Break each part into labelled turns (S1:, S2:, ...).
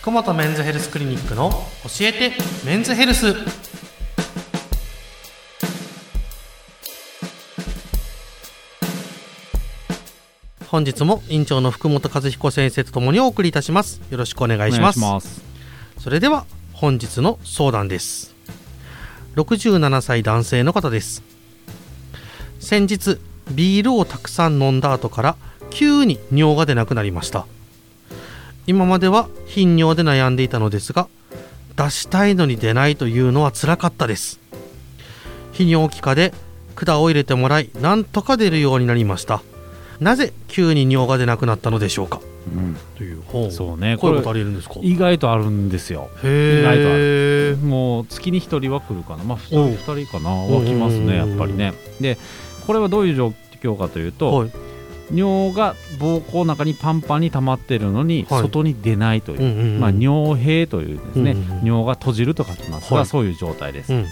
S1: 福本メンズヘルスクリニックの教えてメンズヘルス。本日も院長の福本和彦先生とともにお送りいたします。よろしくお願いします。
S2: お願いします。
S1: それでは本日の相談です。67歳男性の方です。先日ビールをたくさん飲んだ後から急に尿が出なくなりました今までは頻尿で悩んでいたのですが出したいのに出ないというのは辛かったです。泌尿器科で管を入れてもらいなんとか出るようになりました。なぜ急に尿が出なくなったのでしょうか？
S2: うん。
S1: という本。
S2: そうね。
S1: こういうこ
S2: こと
S1: ありえるんですか？
S2: 意外とあるんですよ。
S1: へ
S2: 意外とあ
S1: え
S2: もう月に1人は来るかな。まあ
S1: おう
S2: 2人2人かな。は来ますねやっぱりね。でこれはどういう状況かというと、
S1: はい
S2: 尿が膀胱の中にパンパンに溜まってるのに
S1: はい。
S2: 外に出ないという、
S1: うんうんうん。
S2: まあ、尿閉というですね、
S1: うんうんうん。
S2: 尿が閉じると書きます。が、
S1: はい。
S2: そういう状態です、
S1: うん。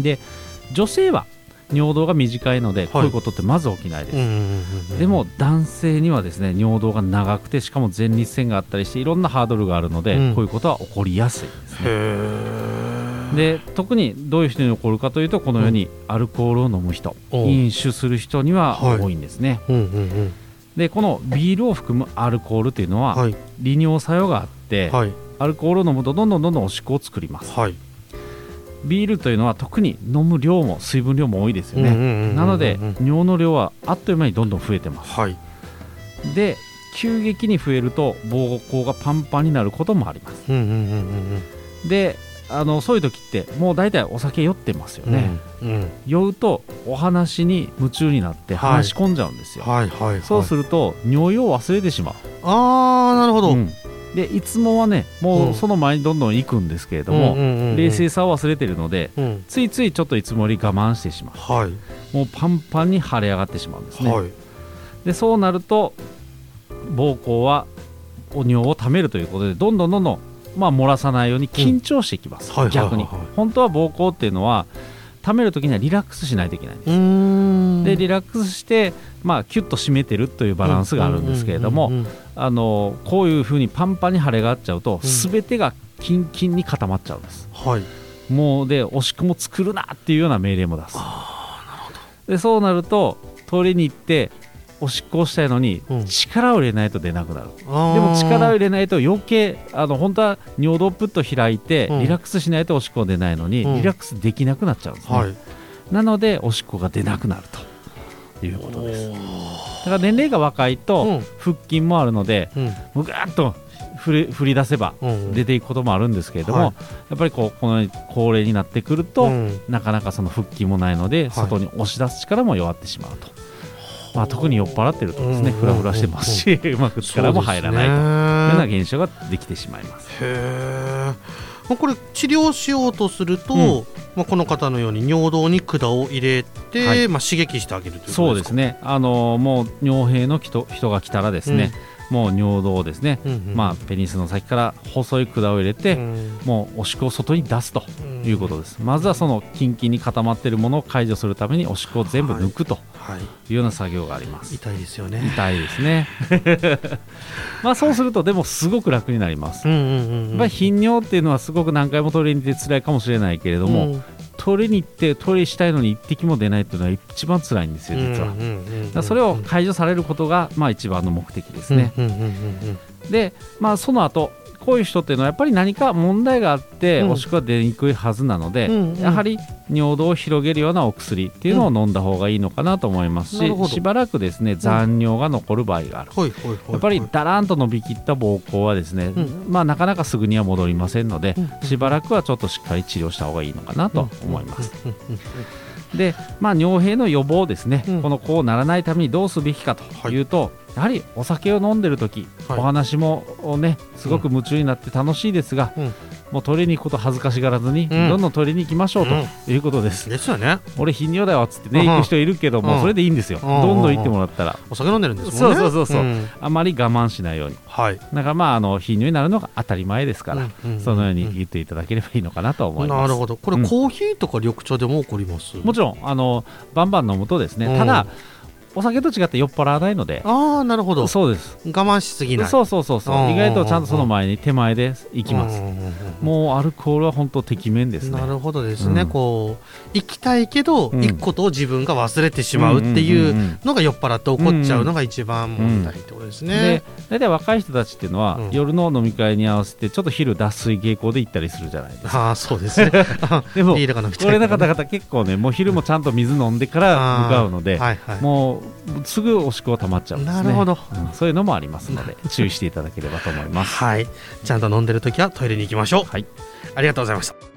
S2: で女性は尿道が短いので、こういうことってまず起きないです、
S1: うんうんうんうん
S2: でも男性にはですね尿道が長くてしかも前立腺があったりしていろんなハードルがあるので、
S1: うん。
S2: こういうことは起こりやすいですねで特にどういう人に起こるかというとこのようにアルコールを飲む人、
S1: おう。
S2: 飲酒する人には
S1: はい。
S2: 多いんですね、
S1: うんうん
S2: でこのビールを含むアルコールというのは、
S1: うんはい。
S2: 利尿作用があって、
S1: はい。
S2: アルコールを飲むとどんどんどんどんおしっこを作ります。
S1: はい。
S2: ビールというのは特に飲む量も水分量も多いですよね、
S1: うんうんうんうんうん
S2: なので尿の量はあっという間にどんどん増えてます。
S1: はい。
S2: で急激に増えると膀胱がパンパンになることもあります。
S1: うんうんうんうん。
S2: であのそういう時ってもう大体お酒酔ってますよ
S1: うん
S2: ね、
S1: うんうん。
S2: 酔うとお話に夢中になって
S1: はい。
S2: 話し込んじゃうんですよ、
S1: はいはいはい。
S2: そうすると尿意を忘れてしまう、
S1: ああなるほど。
S2: うん。でいつもはねもうその前にどんどん行くんですけれども、冷静さを忘れてるので
S1: うん。
S2: ついついちょっといつもより我慢してしま
S1: はい。う
S2: もうパンパンに腫れ上がってしまうんですね、
S1: はい。
S2: でそうなると膀胱はお尿を溜めるということでどんどんどんどん、まあ、漏らさないように緊張していきます、
S1: うん。はいはいはい
S2: 逆に。
S1: はい
S2: 本当は膀胱っていうのは溜めるときにはリラックスしないといけないんです。でリラックスして、まあ、キュッと締めてるというバランスがあるんですけれども、こういうふうにパンパンに腫れがあっちゃうと、
S1: うん。
S2: 全てがキンキンに固まっちゃうんです。
S1: はい。
S2: もうでおしくも作るなっていうような命令も出す。でそうなるとトイレに行っておしっこをしたいのに、
S1: うん。
S2: 力を入れないと出なくなる。
S1: あー。
S2: でも力を入れないと余計あの本当は尿道プッと開いて、
S1: うん。
S2: リラックスしないとおしっこ出ないのに、
S1: うん。
S2: リラックスできなくなっちゃうんですね、
S1: はい。
S2: なのでおしっこが出なくなると。いうことです。だから年齢が若いと、
S1: うん。
S2: 腹筋もあるので
S1: うん。
S2: もうガーッと振り振り出せば
S1: うん
S2: 出ていくこともあるんですけれども、
S1: はい。
S2: やっぱりこうこの高齢になってくると、
S1: うん。
S2: なかなかその腹筋もないので、
S1: い。
S2: 外に押し出す力も弱ってしまうと、まあ、特に酔っ払ってるとですね、
S1: うん。
S2: フラフラしてますし、う まく力も入らないというような
S1: へ
S2: 現象ができてしまいます。
S1: えまあこれ治療しようとすると、
S2: うん。
S1: まあ、この方のように尿道に管を入れて、
S2: はい。
S1: まあ、刺激してあげるという
S2: そうですね、あのもう尿閉の人人が来たらですね、もう尿道をですね、
S1: うんうん。
S2: まあ、ペニスの先から細い管を入れて、
S1: うん
S2: もうおしっこを外に出すということです、まずはそのキンキンに固まっているものを解除するためにおしっこを全部抜くと
S1: はい。
S2: いうような作業があります、
S1: 痛いですよね。
S2: 痛いですね。まあそうするとでもすごく楽になります、頻尿っていうのはすごく何回もトイレに行って辛いかもしれないけれども、
S1: うん。
S2: トイレに行ってトイレしたいのに一滴も出ないっていうのは一番辛いんですよ実は、それを解除されることが、まあ、一番の目的ですね、
S1: うんうんうんうん。
S2: で、まあ、その後こういう人っていうのはやっぱり何か問題があって、
S1: うん。
S2: おしっこが出にくいはずなので、
S1: うんうん。
S2: やはり尿道を広げるようなお薬っていうのを飲んだ方がいいのかなと思いますし、
S1: なるほど。
S2: しばらくですね残尿が残る場合がある、
S1: はいはいはいはい。
S2: やっぱりだらんと伸びきった膀胱はですね、
S1: うん。
S2: まあ、なかなかすぐには戻りませんので、
S1: うん。
S2: しばらくはちょっとしっかり治療した方がいいのかなと思います。
S1: うん。うん。うん。
S2: で、まあ、尿閉の予防ですね、
S1: うん。
S2: このこうならないためにどうすべきかというと、やはりお酒を飲んでる時、
S1: はい。
S2: お話もねすごく夢中になって楽しいですが、
S1: うん。
S2: もうトイレに行くこと恥ずかしがらずに、
S1: うん。
S2: どんどんトイレに行きましょうと
S1: うん。
S2: いうことです、
S1: ですよね。
S2: 俺頻尿だよっつってね、
S1: うん。
S2: 行く人いるけども、
S1: うん。
S2: それでいいんですよ、
S1: うん。
S2: どんどん行ってもらったら、
S1: お酒飲んでるんですもんね。
S2: そうそうそうそう。
S1: うん。
S2: あまり我慢しないように。
S1: はい。
S2: だからまああの頻尿になるのが当たり前ですから、
S1: うん。うん。
S2: そのように言っていただければいいのかなと思います。
S1: なるほど。これ、
S2: うん。
S1: コーヒーとか緑茶でも起こります？
S2: もちろんあのバンバン飲むとですね、
S1: うん。
S2: ただお酒と違って酔っ払わないので。
S1: ああなるほど。我
S2: そうです。
S1: 慢しすぎない。
S2: そうそうそうそう。
S1: うん。
S2: 意外とちゃんとその前に手前で行きますもうアルコールは本当てきめんですね。
S1: なるほどですね、
S2: うん。
S1: こう行きたいけど、
S2: うん。
S1: 行くことを自分が忘れてしまうっていうのが酔っ払って起こっちゃうのが一番問題ってことですね。
S2: で。大体若い人たちっていうのは、
S1: うん。
S2: 夜の飲み会に合わせてちょっと昼脱水傾向で行ったりするじゃないですか。
S1: ああそうですね。
S2: でも
S1: ビールが飲み
S2: の方々結構ねもう昼もちゃんと水飲んでから向かうので、
S1: はいはい。
S2: もうすぐおしっこが溜まっちゃうんですね。
S1: なるほど。
S2: うん。そういうのもありますので 注意していただければと思います。
S1: はい。ちゃんと飲んでるときはトイレに行きまし
S2: はい
S1: ありがとうございました。